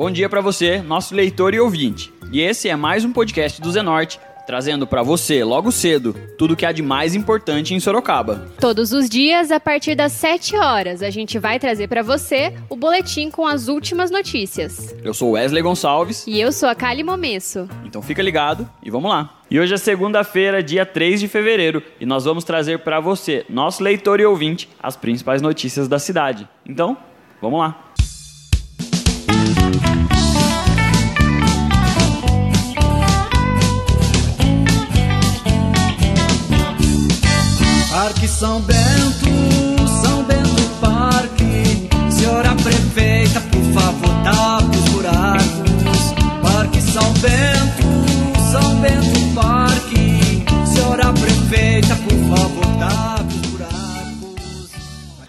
Bom dia para você, nosso leitor e ouvinte. E esse é mais um podcast do Zenorte, trazendo para você, logo cedo, tudo que há de mais importante em Sorocaba. Todos os dias, a partir das 7 horas, a gente vai trazer para você o boletim com as últimas notícias. Eu sou Wesley Gonçalves. E eu sou a Kali Momesso. Então fica ligado e vamos lá. E hoje é segunda-feira, dia 3 de fevereiro, e nós vamos trazer para você, nosso leitor e ouvinte, as principais notícias da cidade. Então, vamos lá. Parque São Bento, São Bento Parque. Senhora prefeita, por favor, tape os buracos. Parque São Bento, São Bento Parque. Senhora prefeita, por favor, tape os buracos.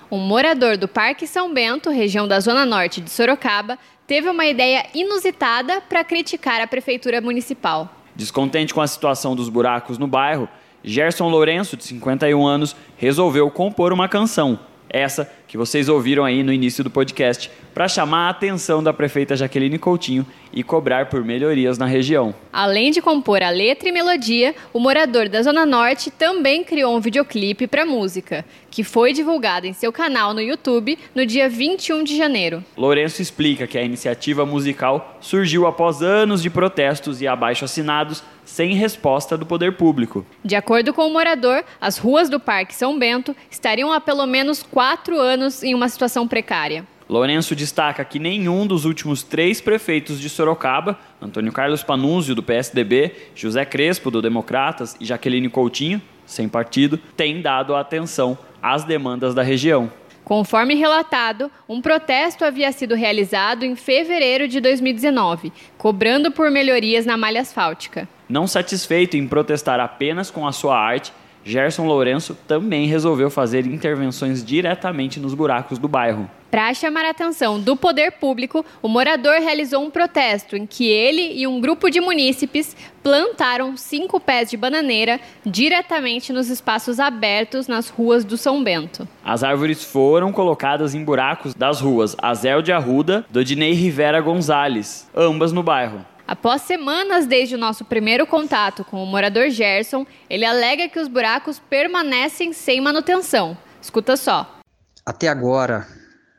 Um morador do Parque São Bento, região da Zona Norte de Sorocaba, teve uma ideia inusitada para criticar a prefeitura municipal. Descontente com a situação dos buracos no bairro, Gerson Lourenço, de 51 anos, resolveu compor uma canção, essa que vocês ouviram aí no início do podcast, para chamar a atenção da prefeita Jaqueline Coutinho e cobrar por melhorias na região. Além de compor a letra e melodia, o morador da Zona Norte também criou um videoclipe para a música, que foi divulgado em seu canal no YouTube no dia 21 de janeiro. Lourenço explica que a iniciativa musical surgiu após anos de protestos e abaixo-assinados sem resposta do poder público. De acordo com o morador, as ruas do Parque São Bento estariam há pelo menos quatro anos em uma situação precária. Lourenço destaca que nenhum dos últimos três prefeitos de Sorocaba, Antônio Carlos Panunzio, do PSDB, José Crespo, do Democratas e Jaqueline Coutinho, sem partido, tem dado atenção às demandas da região. Conforme relatado, um protesto havia sido realizado em fevereiro de 2019, cobrando por melhorias na malha asfáltica. Não satisfeito em protestar apenas com a sua arte, Gerson Lourenço também resolveu fazer intervenções diretamente nos buracos do bairro. Para chamar a atenção do poder público, o morador realizou um protesto em que ele e um grupo de munícipes plantaram cinco pés de bananeira diretamente nos espaços abertos nas ruas do São Bento. As árvores foram colocadas em buracos das ruas Azel de Arruda, Dodinei Rivera Gonzalez, ambas no bairro. Após semanas desde o nosso primeiro contato com o morador Gerson, ele alega que os buracos permanecem sem manutenção. Escuta só. Até agora,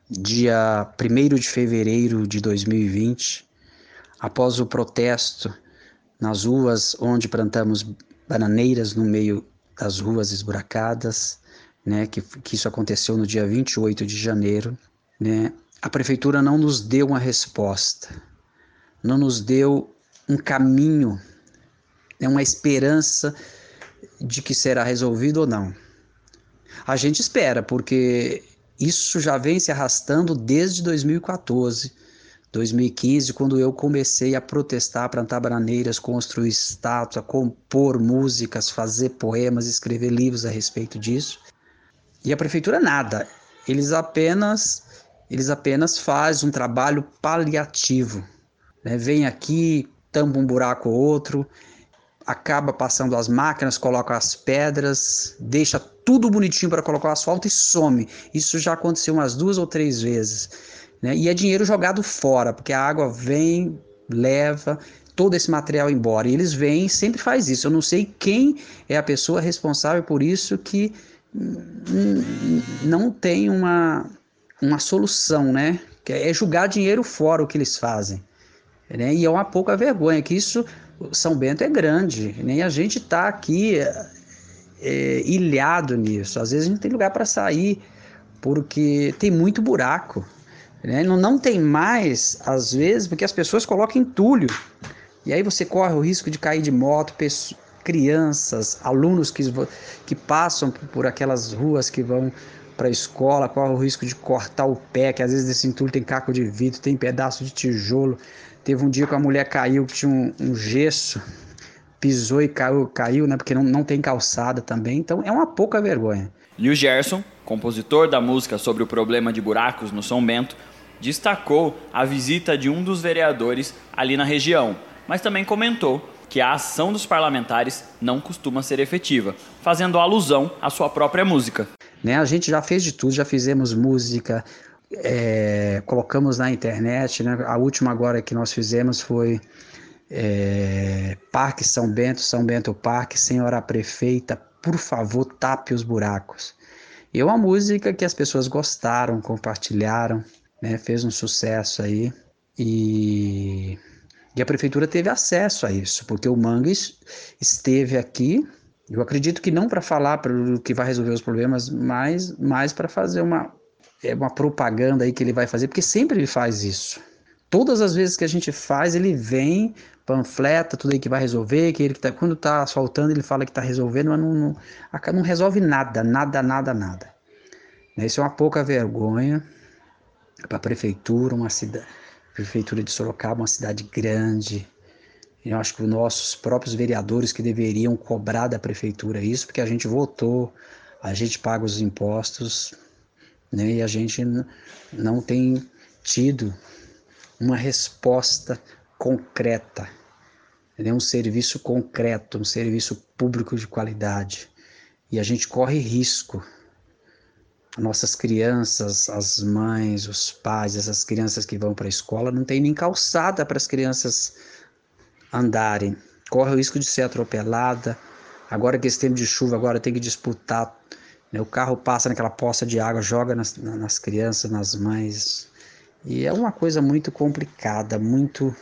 dia 1 de fevereiro de 2020, após o protesto nas ruas onde plantamos bananeiras no meio das ruas esburacadas, né, que, que isso aconteceu no dia 28 de janeiro, né, a prefeitura não nos deu uma resposta não nos deu um caminho, é uma esperança de que será resolvido ou não. A gente espera, porque isso já vem se arrastando desde 2014, 2015, quando eu comecei a protestar, plantar bananeiras, construir estátua, compor músicas, fazer poemas, escrever livros a respeito disso. E a prefeitura nada. Eles apenas eles apenas fazem um trabalho paliativo né? Vem aqui, tampa um buraco ou outro, acaba passando as máquinas, coloca as pedras, deixa tudo bonitinho para colocar o asfalto e some. Isso já aconteceu umas duas ou três vezes. Né? E é dinheiro jogado fora, porque a água vem, leva todo esse material embora. E eles vêm, sempre faz isso. Eu não sei quem é a pessoa responsável por isso que não tem uma, uma solução, né? É jogar dinheiro fora o que eles fazem. Né? E é uma pouca vergonha que isso, São Bento é grande, nem né? a gente está aqui é, ilhado nisso. Às vezes a gente tem lugar para sair, porque tem muito buraco. Né? Não, não tem mais, às vezes, porque as pessoas colocam entulho. E aí você corre o risco de cair de moto, crianças, alunos que, que passam por aquelas ruas que vão para a escola, corre o risco de cortar o pé, que às vezes esse entulho tem caco de vidro, tem pedaço de tijolo. Teve um dia que a mulher caiu, que tinha um, um gesso, pisou e caiu, caiu, né? Porque não, não tem calçada também. Então é uma pouca vergonha. E o Gerson, compositor da música sobre o problema de buracos no São Bento, destacou a visita de um dos vereadores ali na região, mas também comentou que a ação dos parlamentares não costuma ser efetiva, fazendo alusão à sua própria música. Né? A gente já fez de tudo, já fizemos música, é, colocamos na internet, né? A última agora que nós fizemos foi é, Parque São Bento, São Bento Parque, Senhora Prefeita, por favor, tape os buracos. E é uma música que as pessoas gostaram, compartilharam, né? Fez um sucesso aí e e a prefeitura teve acesso a isso, porque o Mangues esteve aqui, eu acredito que não para falar para o que vai resolver os problemas, mas mais para fazer uma, é uma propaganda aí que ele vai fazer, porque sempre ele faz isso. Todas as vezes que a gente faz, ele vem, panfleta, tudo aí que vai resolver, que ele tá, quando está asfaltando, ele fala que está resolvendo, mas não, não, não resolve nada, nada, nada, nada. Isso é uma pouca vergonha para a prefeitura, uma cidade Prefeitura de Sorocaba, uma cidade grande. Eu acho que os nossos próprios vereadores que deveriam cobrar da prefeitura isso, porque a gente votou, a gente paga os impostos, né? E a gente não tem tido uma resposta concreta, né? um serviço concreto, um serviço público de qualidade. E a gente corre risco nossas crianças, as mães, os pais, essas crianças que vão para a escola, não tem nem calçada para as crianças andarem. Corre o risco de ser atropelada. Agora que esse tempo de chuva, agora tem que disputar. Né? O carro passa naquela poça de água, joga nas, nas crianças, nas mães. E é uma coisa muito complicada, muito,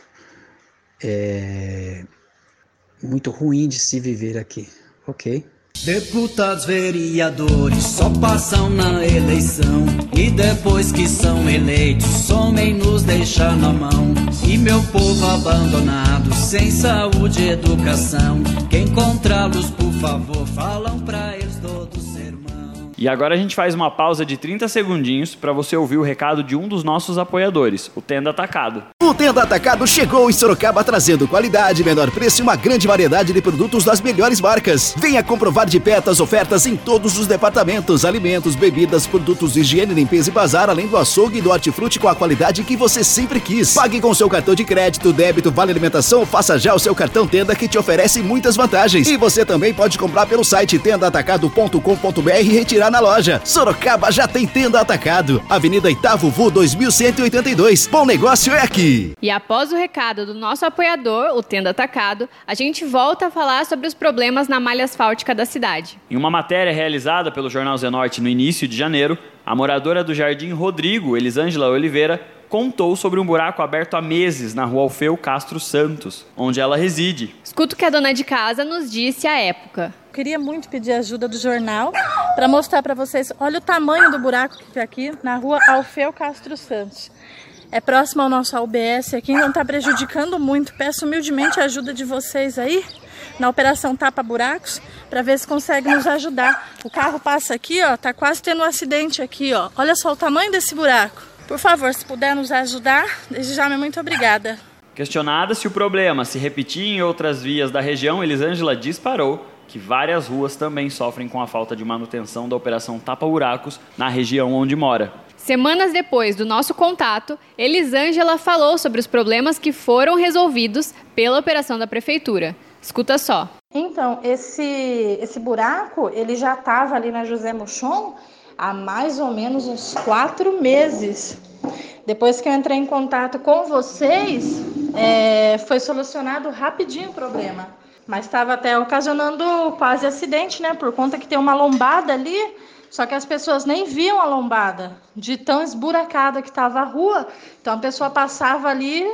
é, muito ruim de se viver aqui. Ok? Deputados, vereadores só passam na eleição e depois que são eleitos somem nos deixar na mão. E meu povo abandonado, sem saúde e educação. Quem encontrá-los, por favor, falam pra eles. E agora a gente faz uma pausa de 30 segundinhos para você ouvir o recado de um dos nossos apoiadores, o Tenda Atacado. Tenda Atacado chegou em Sorocaba trazendo qualidade, menor preço e uma grande variedade de produtos das melhores marcas. Venha comprovar de perto as ofertas em todos os departamentos: alimentos, bebidas, produtos de higiene, limpeza e bazar, além do açougue e do hortifruti com a qualidade que você sempre quis. Pague com seu cartão de crédito, débito, vale alimentação, faça já o seu cartão Tenda que te oferece muitas vantagens. E você também pode comprar pelo site tendaatacado.com.br e retirar na loja. Sorocaba já tem Tenda Atacado. Avenida Itavo Vu 2182. Bom negócio é aqui. E após o recado do nosso apoiador, o Tenda Atacado, a gente volta a falar sobre os problemas na malha asfáltica da cidade. Em uma matéria realizada pelo Jornal Zenorte no início de janeiro, a moradora do Jardim Rodrigo, Elisângela Oliveira, contou sobre um buraco aberto há meses na rua Alfeu Castro Santos, onde ela reside. Escuta o que a dona de casa nos disse à época. Queria muito pedir ajuda do jornal para mostrar para vocês. Olha o tamanho do buraco que fica aqui na rua Alfeu Castro Santos é próximo ao nosso AUBS aqui, não está prejudicando muito. Peço humildemente a ajuda de vocês aí na operação Tapa Buracos para ver se consegue nos ajudar. O carro passa aqui, ó, tá quase tendo um acidente aqui, ó. Olha só o tamanho desse buraco. Por favor, se puder nos ajudar, desde já, muito obrigada. Questionada se o problema se repetir em outras vias da região, Elisângela disparou que várias ruas também sofrem com a falta de manutenção da operação Tapa Buracos na região onde mora. Semanas depois do nosso contato, Elisângela falou sobre os problemas que foram resolvidos pela operação da prefeitura. Escuta só. Então, esse, esse buraco, ele já estava ali na José Muchon há mais ou menos uns quatro meses. Depois que eu entrei em contato com vocês, é, foi solucionado rapidinho o problema. Mas estava até ocasionando quase acidente, né? Por conta que tem uma lombada ali só que as pessoas nem viam a lombada, de tão esburacada que estava a rua. Então a pessoa passava ali,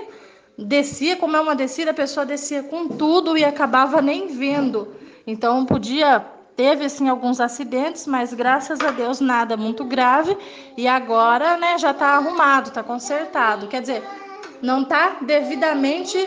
descia, como é uma descida, a pessoa descia com tudo e acabava nem vendo. Então podia teve assim alguns acidentes, mas graças a Deus nada muito grave e agora, né, já está arrumado, está consertado. Quer dizer, não está devidamente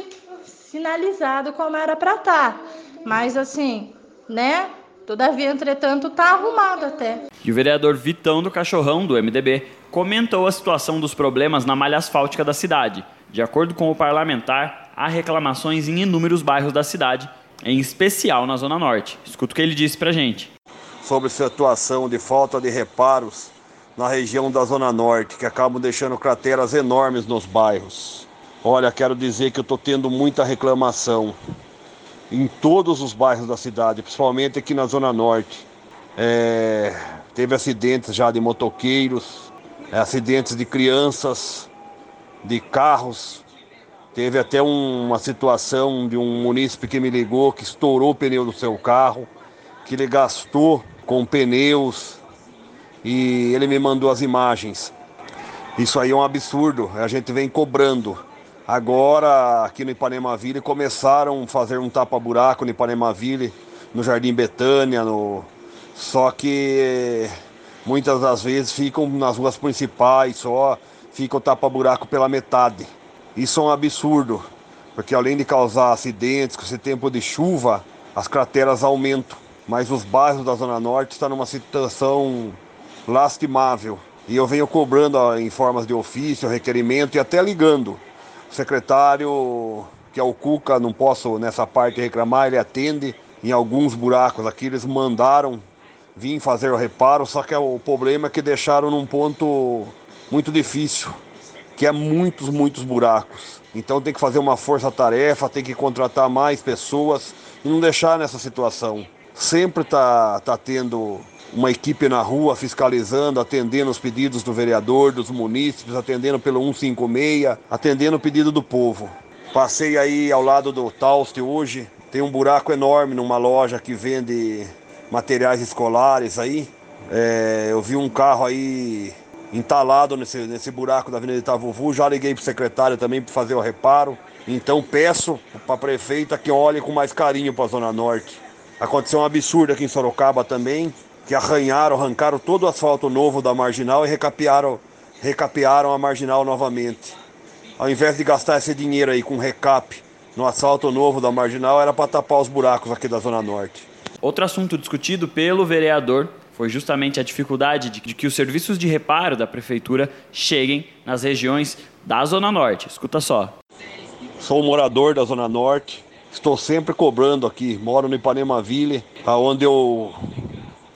finalizado como era para estar, tá, mas assim, né, Todavia, entretanto, está arrumado até. E o vereador Vitão do Cachorrão, do MDB, comentou a situação dos problemas na malha asfáltica da cidade. De acordo com o parlamentar, há reclamações em inúmeros bairros da cidade, em especial na Zona Norte. Escuta o que ele disse pra gente. Sobre a situação de falta de reparos na região da Zona Norte, que acabam deixando crateras enormes nos bairros. Olha, quero dizer que eu estou tendo muita reclamação em todos os bairros da cidade, principalmente aqui na Zona Norte. É, teve acidentes já de motoqueiros acidentes de crianças, de carros. Teve até um, uma situação de um munícipe que me ligou que estourou o pneu do seu carro, que ele gastou com pneus e ele me mandou as imagens. Isso aí é um absurdo, a gente vem cobrando. Agora, aqui no Ipanema Ville, começaram a fazer um tapa-buraco no Ipanema Ville, no Jardim Betânia, no... só que muitas das vezes ficam nas ruas principais só, fica o tapa-buraco pela metade. Isso é um absurdo, porque além de causar acidentes com esse tempo de chuva, as crateras aumentam. Mas os bairros da Zona Norte estão numa situação lastimável. E eu venho cobrando em formas de ofício, requerimento e até ligando. Secretário, que é o Cuca, não posso nessa parte reclamar, ele atende em alguns buracos aqui. Eles mandaram vir fazer o reparo, só que é o problema é que deixaram num ponto muito difícil, que é muitos, muitos buracos. Então tem que fazer uma força-tarefa, tem que contratar mais pessoas e não deixar nessa situação. Sempre tá, tá tendo uma equipe na rua fiscalizando, atendendo os pedidos do vereador, dos munícipes, atendendo pelo 156, atendendo o pedido do povo. Passei aí ao lado do Tauste hoje, tem um buraco enorme numa loja que vende materiais escolares aí. É, eu vi um carro aí entalado nesse, nesse buraco da Avenida Itavuvu, já liguei para o secretário também para fazer o reparo. Então peço para a prefeita que olhe com mais carinho para a Zona Norte. Aconteceu um absurdo aqui em Sorocaba também que arranharam, arrancaram todo o asfalto novo da marginal e recapearam, recapearam a marginal novamente. Ao invés de gastar esse dinheiro aí com recap no asfalto novo da marginal, era para tapar os buracos aqui da Zona Norte. Outro assunto discutido pelo vereador foi justamente a dificuldade de que os serviços de reparo da prefeitura cheguem nas regiões da Zona Norte. Escuta só. Sou morador da Zona Norte, estou sempre cobrando aqui, moro no Ipanema Ville, onde eu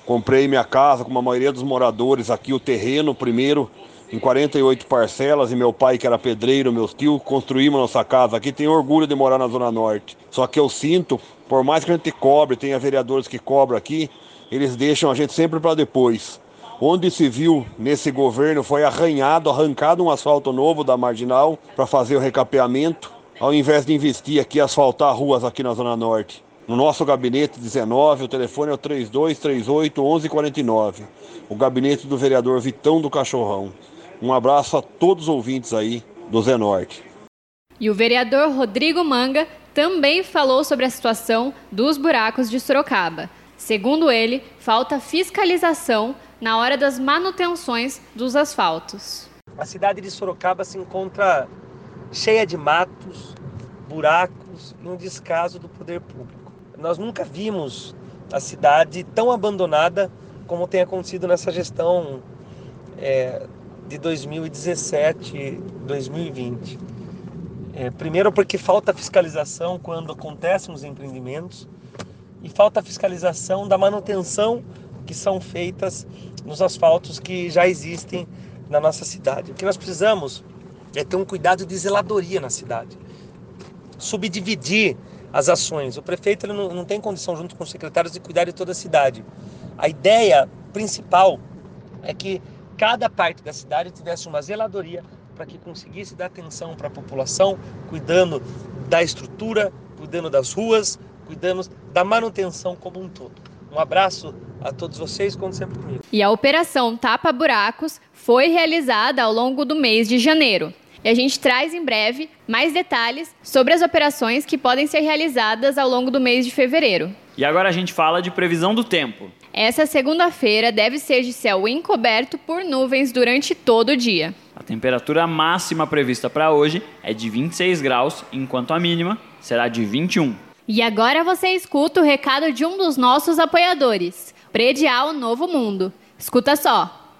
Comprei minha casa com a maioria dos moradores aqui, o terreno primeiro, em 48 parcelas, e meu pai, que era pedreiro, meus tios, construímos nossa casa aqui. Tenho orgulho de morar na Zona Norte. Só que eu sinto, por mais que a gente cobre, tenha vereadores que cobram aqui, eles deixam a gente sempre para depois. Onde se viu nesse governo foi arranhado, arrancado um asfalto novo da marginal para fazer o recapeamento, ao invés de investir aqui, asfaltar ruas aqui na Zona Norte. No nosso gabinete 19, o telefone é o 3238 1149. O gabinete do vereador Vitão do Cachorrão. Um abraço a todos os ouvintes aí do Zé Norte. E o vereador Rodrigo Manga também falou sobre a situação dos buracos de Sorocaba. Segundo ele, falta fiscalização na hora das manutenções dos asfaltos. A cidade de Sorocaba se encontra cheia de matos, buracos e um descaso do poder público. Nós nunca vimos a cidade tão abandonada como tem acontecido nessa gestão é, de 2017 2020. É, primeiro porque falta fiscalização quando acontecem os empreendimentos e falta fiscalização da manutenção que são feitas nos asfaltos que já existem na nossa cidade. O que nós precisamos é ter um cuidado de zeladoria na cidade, subdividir as ações. O prefeito ele não, não tem condição, junto com os secretários, de cuidar de toda a cidade. A ideia principal é que cada parte da cidade tivesse uma zeladoria para que conseguisse dar atenção para a população, cuidando da estrutura, cuidando das ruas, cuidando da manutenção como um todo. Um abraço a todos vocês, conto sempre comigo. E a operação Tapa Buracos foi realizada ao longo do mês de janeiro. E a gente traz em breve mais detalhes sobre as operações que podem ser realizadas ao longo do mês de fevereiro. E agora a gente fala de previsão do tempo. Essa segunda-feira deve ser de céu encoberto por nuvens durante todo o dia. A temperatura máxima prevista para hoje é de 26 graus, enquanto a mínima será de 21. E agora você escuta o recado de um dos nossos apoiadores, Predial Novo Mundo. Escuta só.